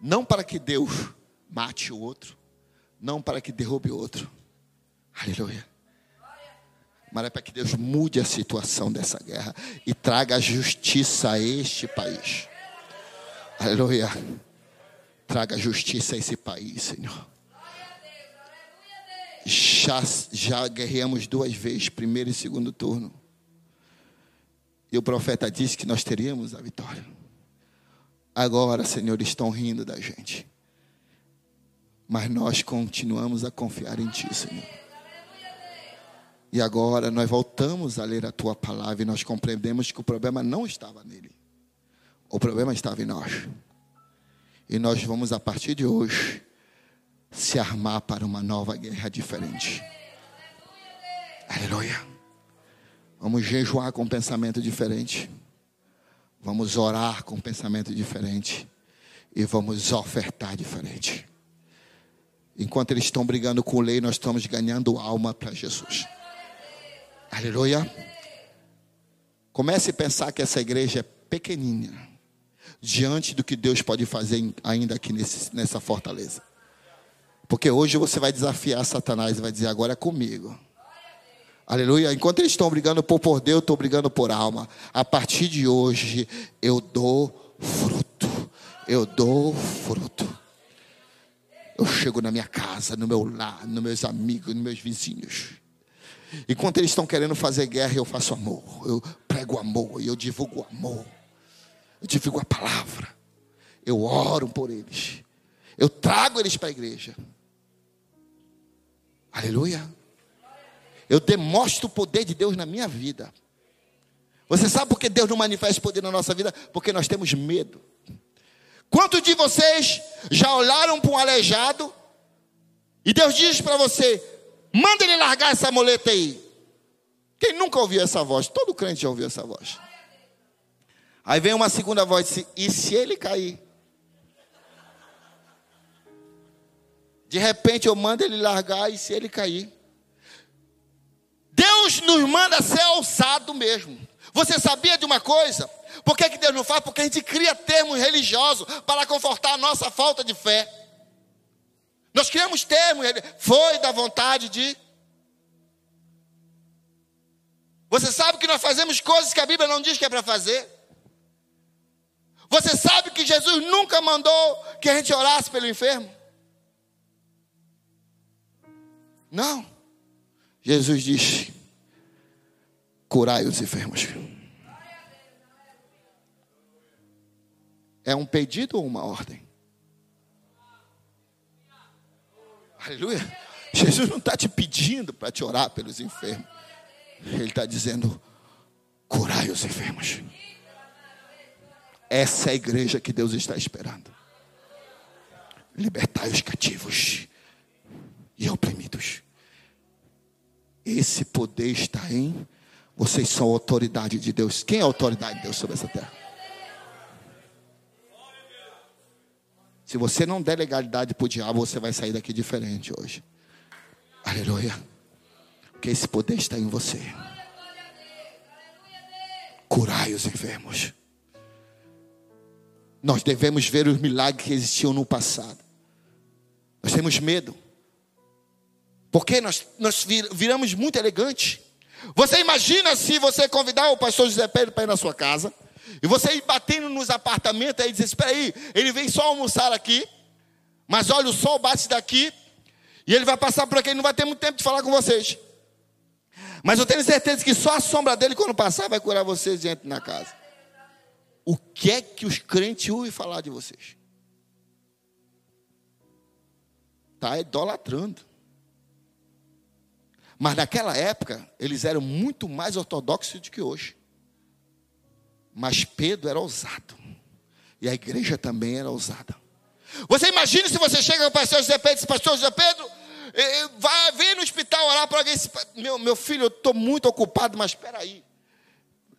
Não para que Deus mate o outro, não para que derrube o outro. Aleluia. Mas é para que Deus mude a situação dessa guerra e traga justiça a este país. Aleluia. Traga justiça a esse país, Senhor. Já, já guerreamos duas vezes, primeiro e segundo turno. E o profeta disse que nós teríamos a vitória. Agora, Senhor, estão rindo da gente. Mas nós continuamos a confiar em Ti, Senhor. E agora nós voltamos a ler a Tua palavra e nós compreendemos que o problema não estava nele. O problema estava em nós. E nós vamos, a partir de hoje, se armar para uma nova guerra diferente. Aleluia. Vamos jejuar com um pensamento diferente. Vamos orar com um pensamento diferente. E vamos ofertar diferente. Enquanto eles estão brigando com lei, nós estamos ganhando alma para Jesus. Aleluia. Comece a pensar que essa igreja é pequenininha. Diante do que Deus pode fazer ainda aqui nesse, nessa fortaleza. Porque hoje você vai desafiar Satanás e vai dizer: agora é comigo. Aleluia. Enquanto eles estão brigando por poder, eu estou brigando por alma. A partir de hoje, eu dou fruto. Eu dou fruto. Eu chego na minha casa, no meu lar, nos meus amigos, nos meus vizinhos. Enquanto eles estão querendo fazer guerra, eu faço amor. Eu prego amor e eu divulgo amor. Eu divulgo a palavra. Eu oro por eles. Eu trago eles para a igreja. Aleluia. Eu demonstro o poder de Deus na minha vida. Você sabe por que Deus não manifesta poder na nossa vida? Porque nós temos medo. Quantos de vocês já olharam para um aleijado e Deus diz para você: manda ele largar essa moleta aí? Quem nunca ouviu essa voz? Todo crente já ouviu essa voz. Aí vem uma segunda voz: e se ele cair? De repente eu mando ele largar e se ele cair? Deus nos manda ser alçado mesmo. Você sabia de uma coisa? Por que, que Deus não faz? Porque a gente cria termos religiosos para confortar a nossa falta de fé. Nós criamos termos, foi da vontade de. Você sabe que nós fazemos coisas que a Bíblia não diz que é para fazer? Você sabe que Jesus nunca mandou que a gente orasse pelo enfermo? Não. Jesus disse: curai os enfermos. É um pedido ou uma ordem? Aleluia. Jesus não está te pedindo para te orar pelos enfermos. Ele está dizendo: curai os enfermos. Essa é a igreja que Deus está esperando. Libertai os cativos e oprimidos. Esse poder está em vocês são autoridade de Deus. Quem é a autoridade de Deus sobre essa terra? Se você não der legalidade para o diabo, você vai sair daqui diferente hoje. Aleluia. Porque esse poder está em você. Curai os enfermos. Nós devemos ver os milagres que existiam no passado. Nós temos medo. Porque nós, nós viramos muito elegantes. Você imagina se você convidar o pastor José Pedro para ir na sua casa, e você ir batendo nos apartamentos aí dizer: Espera aí, ele vem só almoçar aqui, mas olha, o sol bate daqui, e ele vai passar por aqui, ele não vai ter muito tempo de falar com vocês. Mas eu tenho certeza que só a sombra dele, quando passar, vai curar vocês dentro na casa. O que é que os crentes ouvem falar de vocês? Está idolatrando. Mas naquela época, eles eram muito mais ortodoxos do que hoje. Mas Pedro era ousado. E a igreja também era ousada. Você imagina se você chega ao pastor José Pedro e diz, pastor José Pedro, eh, eh, vai vir no hospital orar para alguém. Meu, meu filho, eu estou muito ocupado, mas espera aí.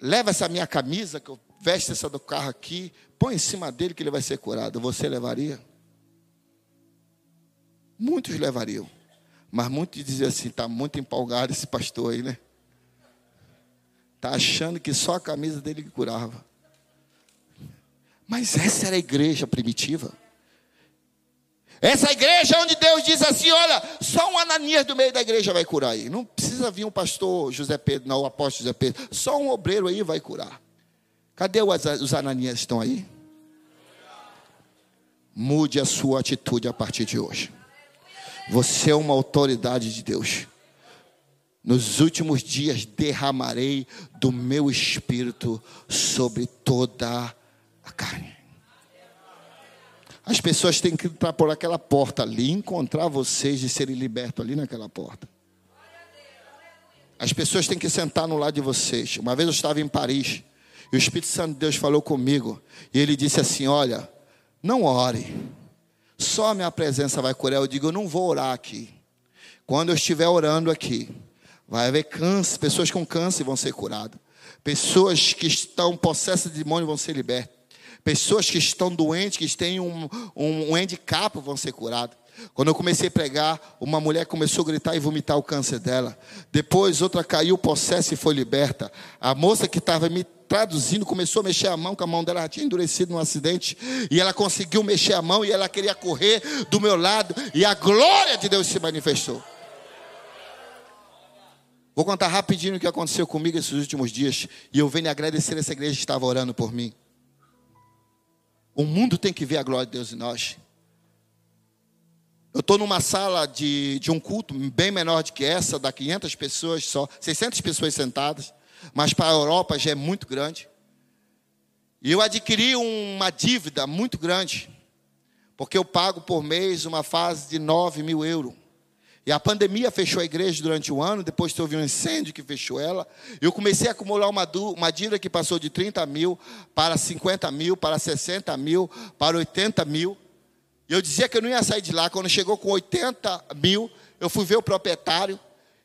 Leva essa minha camisa, que eu veste essa do carro aqui, põe em cima dele que ele vai ser curado. Você levaria? Muitos levariam. Mas muitos diziam assim: está muito empolgado esse pastor aí, né? Está achando que só a camisa dele que curava. Mas essa era a igreja primitiva. Essa igreja onde Deus diz assim: olha, só um Ananias do meio da igreja vai curar aí. Não precisa vir um pastor José Pedro, não, o apóstolo José Pedro. Só um obreiro aí vai curar. Cadê os Ananias estão aí? Mude a sua atitude a partir de hoje. Você é uma autoridade de Deus. Nos últimos dias derramarei do meu espírito sobre toda a carne. As pessoas têm que entrar por aquela porta ali, encontrar vocês e serem libertos ali naquela porta. As pessoas têm que sentar no lado de vocês. Uma vez eu estava em Paris e o Espírito Santo de Deus falou comigo e ele disse assim: Olha, não ore só a minha presença vai curar. Eu digo, eu não vou orar aqui. Quando eu estiver orando aqui, vai haver câncer, pessoas com câncer vão ser curadas. Pessoas que estão possessas de demônio vão ser libertas. Pessoas que estão doentes, que têm um, um, um handicap vão ser curadas. Quando eu comecei a pregar, uma mulher começou a gritar e vomitar o câncer dela. Depois, outra caiu, possesso e foi liberta. A moça que estava me traduzindo, começou a mexer a mão, que a mão dela tinha endurecido num acidente, e ela conseguiu mexer a mão e ela queria correr do meu lado, e a glória de Deus se manifestou. Vou contar rapidinho o que aconteceu comigo esses últimos dias, e eu venho agradecer essa igreja que estava orando por mim. O mundo tem que ver a glória de Deus em nós. Eu estou numa sala de, de um culto bem menor do que essa, dá 500 pessoas só, 600 pessoas sentadas mas para a Europa já é muito grande. E eu adquiri uma dívida muito grande, porque eu pago por mês uma fase de 9 mil euros. E a pandemia fechou a igreja durante um ano, depois teve um incêndio que fechou ela. Eu comecei a acumular uma, uma dívida que passou de 30 mil para 50 mil, para 60 mil, para 80 mil. E eu dizia que eu não ia sair de lá. Quando chegou com 80 mil, eu fui ver o proprietário.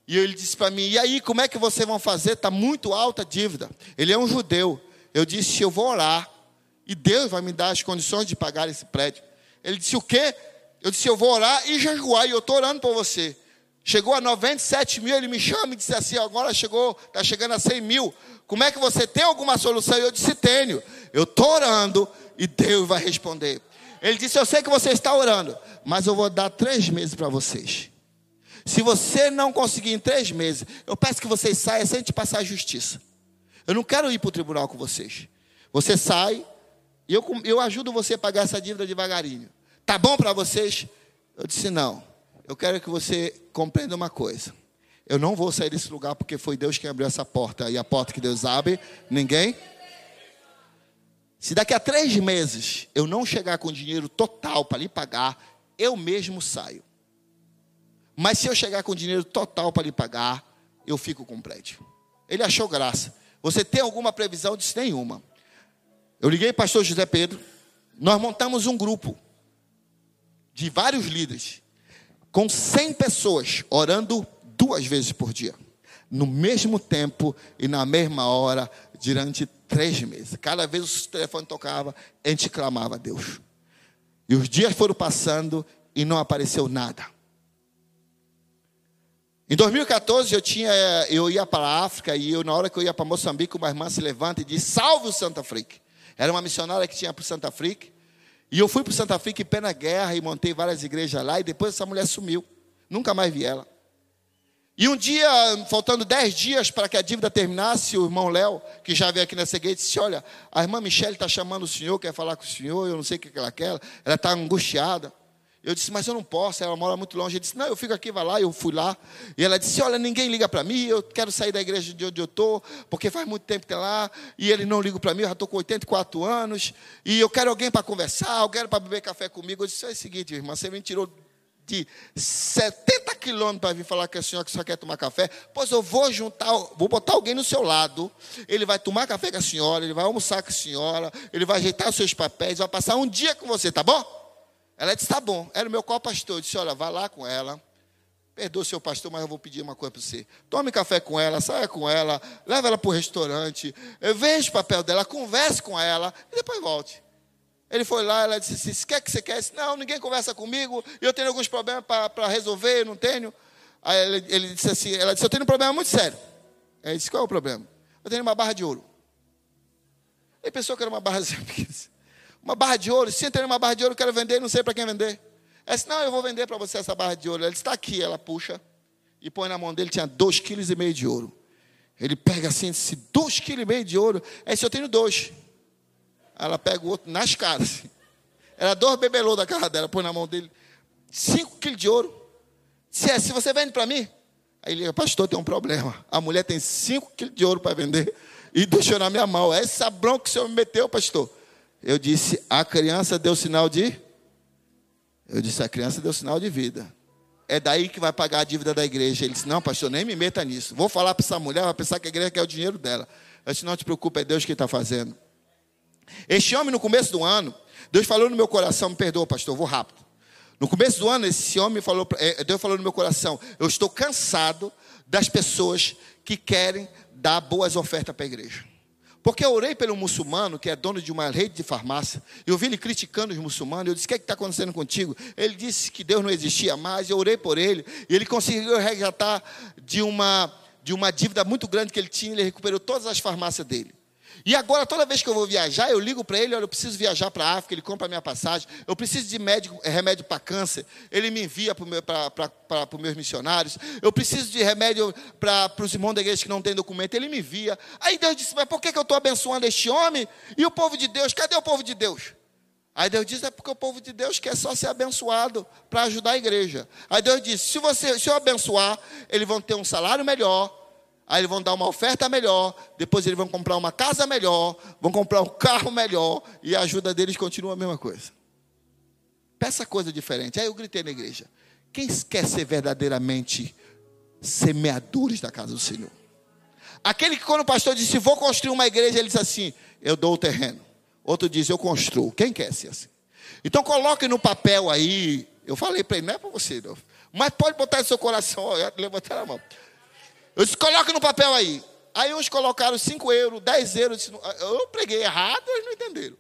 E ele disse para mim: E aí, como é que vocês vão fazer? Está muito alta a dívida. Ele é um judeu. Eu disse: Eu vou orar. E Deus vai me dar as condições de pagar esse prédio. Ele disse: O quê? Eu disse: Eu vou orar e jejuar, e eu estou orando por você. Chegou a 97 mil, ele me chama e disse assim: Agora chegou, está chegando a 100 mil. Como é que você tem alguma solução? Eu disse: Tenho. Eu estou orando e Deus vai responder. Ele disse: Eu sei que você está orando, mas eu vou dar três meses para vocês. Se você não conseguir em três meses, eu peço que vocês saiam sem te passar a justiça. Eu não quero ir para o tribunal com vocês. Você sai e eu, eu ajudo você a pagar essa dívida devagarinho. Tá bom para vocês? Eu disse: Não. Eu quero que você compreenda uma coisa. Eu não vou sair desse lugar porque foi Deus quem abriu essa porta. E a porta que Deus abre, ninguém. Se daqui a três meses eu não chegar com dinheiro total para lhe pagar, eu mesmo saio. Mas se eu chegar com dinheiro total para lhe pagar, eu fico com o prédio. Ele achou graça. Você tem alguma previsão? Disse nenhuma. Eu liguei para o pastor José Pedro. Nós montamos um grupo de vários líderes, com 100 pessoas, orando duas vezes por dia, no mesmo tempo e na mesma hora, durante três meses. Cada vez o telefone tocava, a gente clamava a Deus. E os dias foram passando e não apareceu nada. Em 2014 eu tinha, eu ia para a África e eu, na hora que eu ia para Moçambique, uma irmã se levanta e diz: Salve o Santa Frique. Era uma missionária que tinha para o Santa Frique. E eu fui para o Santa Frique em pena guerra e montei várias igrejas lá. E depois essa mulher sumiu. Nunca mais vi ela. E um dia, faltando dez dias para que a dívida terminasse, o irmão Léo, que já veio aqui nessa igreja, disse: Olha, a irmã Michelle está chamando o senhor, quer falar com o senhor, eu não sei o que ela quer, ela está angustiada. Eu disse, mas eu não posso, ela mora muito longe. Ele disse, não, eu fico aqui, vai lá. Eu fui lá. E ela disse, olha, ninguém liga para mim, eu quero sair da igreja de onde eu estou, porque faz muito tempo que está lá, e ele não liga para mim, eu já estou com 84 anos, e eu quero alguém para conversar, alguém para beber café comigo. Eu disse, é o seguinte, irmã, você me tirou de 70 quilômetros para vir falar com a senhora que só quer tomar café, pois eu vou juntar, vou botar alguém no seu lado, ele vai tomar café com a senhora, ele vai almoçar com a senhora, ele vai ajeitar os seus papéis, vai passar um dia com você, tá bom? Ela disse: tá bom. Era o meu co-pastor. Eu disse: olha, vá lá com ela. Perdoa seu pastor, mas eu vou pedir uma coisa para você. Tome café com ela, saia com ela, leve ela para o restaurante, veja o papel dela, converse com ela e depois volte. Ele foi lá, ela disse assim: quer que você quer? Disse, não, ninguém conversa comigo, eu tenho alguns problemas para resolver, eu não tenho. Aí ele, ele, disse assim: ela disse, eu tenho um problema muito sério. Ele disse: qual é o problema? Eu tenho uma barra de ouro. Ele pensou que era uma barra simples. [laughs] Uma barra de ouro, se tem uma barra de ouro, eu quero vender, não sei para quem vender. Ela disse, não, eu vou vender para você essa barra de ouro. Ela disse, está aqui, ela puxa e põe na mão dele, tinha dois quilos e meio de ouro. Ele pega assim, disse, dois quilos e meio de ouro. Ela disse, eu tenho dois. Ela pega o outro nas caras. Era dois bebelô da cara dela, põe na mão dele. Cinco quilos de ouro. Se, é, se você vende para mim, aí ele, pastor, tem um problema. A mulher tem cinco quilos de ouro para vender e deixou na minha mão. Essa bronca que o senhor me meteu, pastor. Eu disse, a criança deu sinal de. Eu disse, a criança deu sinal de vida. É daí que vai pagar a dívida da igreja. Ele disse, não, pastor, nem me meta nisso. Vou falar para essa mulher, vai pensar que a igreja quer o dinheiro dela. Eu disse, não te preocupe, é Deus que está fazendo. Este homem, no começo do ano, Deus falou no meu coração, me perdoa, pastor, vou rápido. No começo do ano, esse homem falou, é, Deus falou no meu coração, eu estou cansado das pessoas que querem dar boas ofertas para a igreja. Porque eu orei pelo muçulmano, que é dono de uma rede de farmácia, eu vi ele criticando os muçulmanos, eu disse, o que é está acontecendo contigo? Ele disse que Deus não existia mais, eu orei por ele, e ele conseguiu resgatar de uma, de uma dívida muito grande que ele tinha, ele recuperou todas as farmácias dele. E agora, toda vez que eu vou viajar, eu ligo para ele, olha, eu preciso viajar para a África, ele compra a minha passagem, eu preciso de médico, eh, remédio para câncer, ele me envia para os meus missionários, eu preciso de remédio para os irmãos da igreja que não têm documento, ele me envia. Aí Deus disse, mas por que, que eu estou abençoando este homem? E o povo de Deus, cadê o povo de Deus? Aí Deus diz, é porque o povo de Deus quer só ser abençoado para ajudar a igreja. Aí Deus disse, se, você, se eu abençoar, eles vão ter um salário melhor, Aí eles vão dar uma oferta melhor, depois eles vão comprar uma casa melhor, vão comprar um carro melhor, e a ajuda deles continua a mesma coisa. Peça coisa diferente. Aí eu gritei na igreja: quem quer ser verdadeiramente semeadores da casa do Senhor? Aquele que, quando o pastor disse, vou construir uma igreja, ele disse assim: eu dou o terreno. Outro diz, eu construo. Quem quer ser assim? Então coloque no papel aí. Eu falei para ele, não é para você, não. mas pode botar no seu coração. Levantar a mão. Eu disse, coloque no papel aí. Aí uns colocaram 5 euros, 10 euros. Eu preguei errado, eles não entenderam.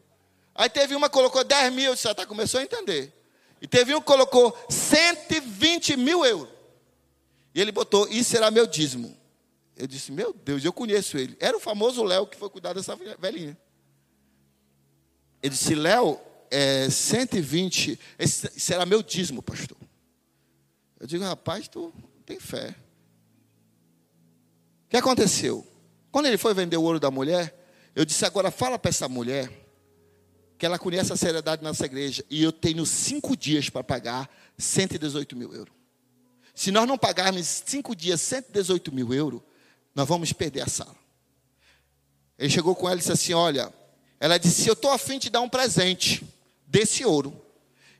Aí teve uma que colocou 10 mil, eu disse, ah, tá, começou a entender. E teve um que colocou 120 mil euros. E ele botou, isso será meu dízimo. Eu disse, meu Deus, eu conheço ele. Era o famoso Léo que foi cuidar dessa velhinha. Ele disse, Léo, é 120, esse será meu dízimo, pastor. Eu digo, rapaz, tu tem fé. Que aconteceu? Quando ele foi vender o ouro da mulher, eu disse, agora fala para essa mulher que ela conhece a seriedade nessa igreja e eu tenho cinco dias para pagar 118 mil euros. Se nós não pagarmos cinco dias 118 mil euros, nós vamos perder a sala. Ele chegou com ela e disse assim: Olha, ela disse: Eu estou afim de dar um presente desse ouro.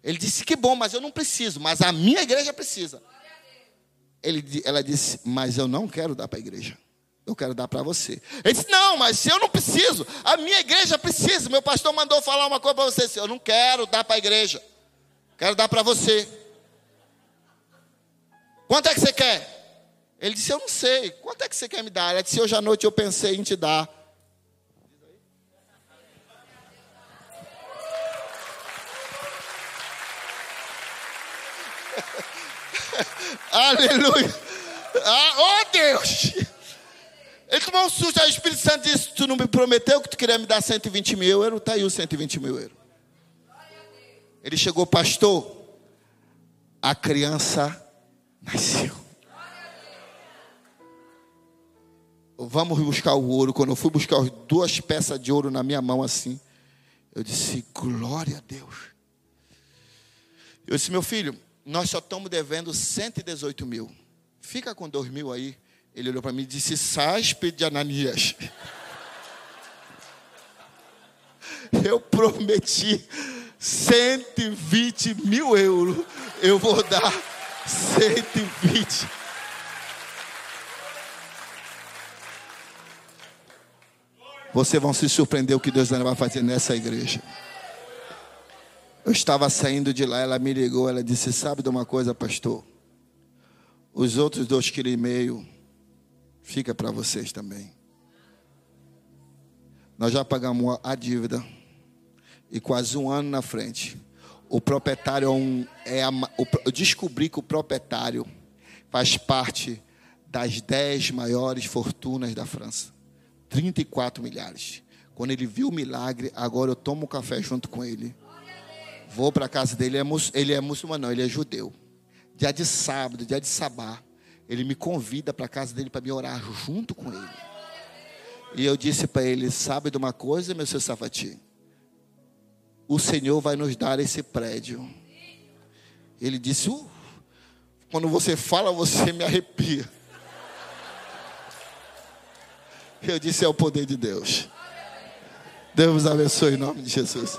Ele disse: Que bom, mas eu não preciso, mas a minha igreja precisa. Ele, ela disse: Mas eu não quero dar para a igreja. Eu quero dar para você. Ele disse: Não, mas eu não preciso. A minha igreja precisa. Meu pastor mandou falar uma coisa para você. Eu não quero dar para a igreja. Quero dar para você. Quanto é que você quer? Ele disse: Eu não sei. Quanto é que você quer me dar? Ela disse: Hoje à noite eu pensei em te dar Aleluia. Ah, oh Deus. Ele tomou um susto. Aí o Espírito Santo disse: Tu não me prometeu que tu queria me dar 120 mil euros? Está aí os 120 mil euros. Ele chegou, pastor. A criança nasceu. Vamos buscar o ouro. Quando eu fui buscar duas peças de ouro na minha mão assim, eu disse: Glória a Deus. Eu disse: Meu filho, nós só estamos devendo 118 mil. Fica com 2 mil aí. Ele olhou para mim e disse: Saspe de Ananias. [laughs] Eu prometi 120 mil euros. Eu vou dar 120. Vocês vão se surpreender o que Deus vai fazer nessa igreja. Eu estava saindo de lá, ela me ligou, ela disse: Sabe de uma coisa, pastor? Os outros dois quilos e meio fica para vocês também. Nós já pagamos a dívida e quase um ano na frente. O proprietário é um, é a, eu descobri que o proprietário faz parte das dez maiores fortunas da França. 34 milhares. Quando ele viu o milagre, agora eu tomo um café junto com ele. Vou para a casa dele, é ele é muçulmano, não, ele é judeu. Dia de sábado, dia de sabá, ele me convida para a casa dele para me orar junto com ele. E eu disse para ele: Sabe de uma coisa, meu seu Safati? O Senhor vai nos dar esse prédio. Ele disse: uh, Quando você fala, você me arrepia. Eu disse: É o poder de Deus. Deus abençoe em nome de Jesus.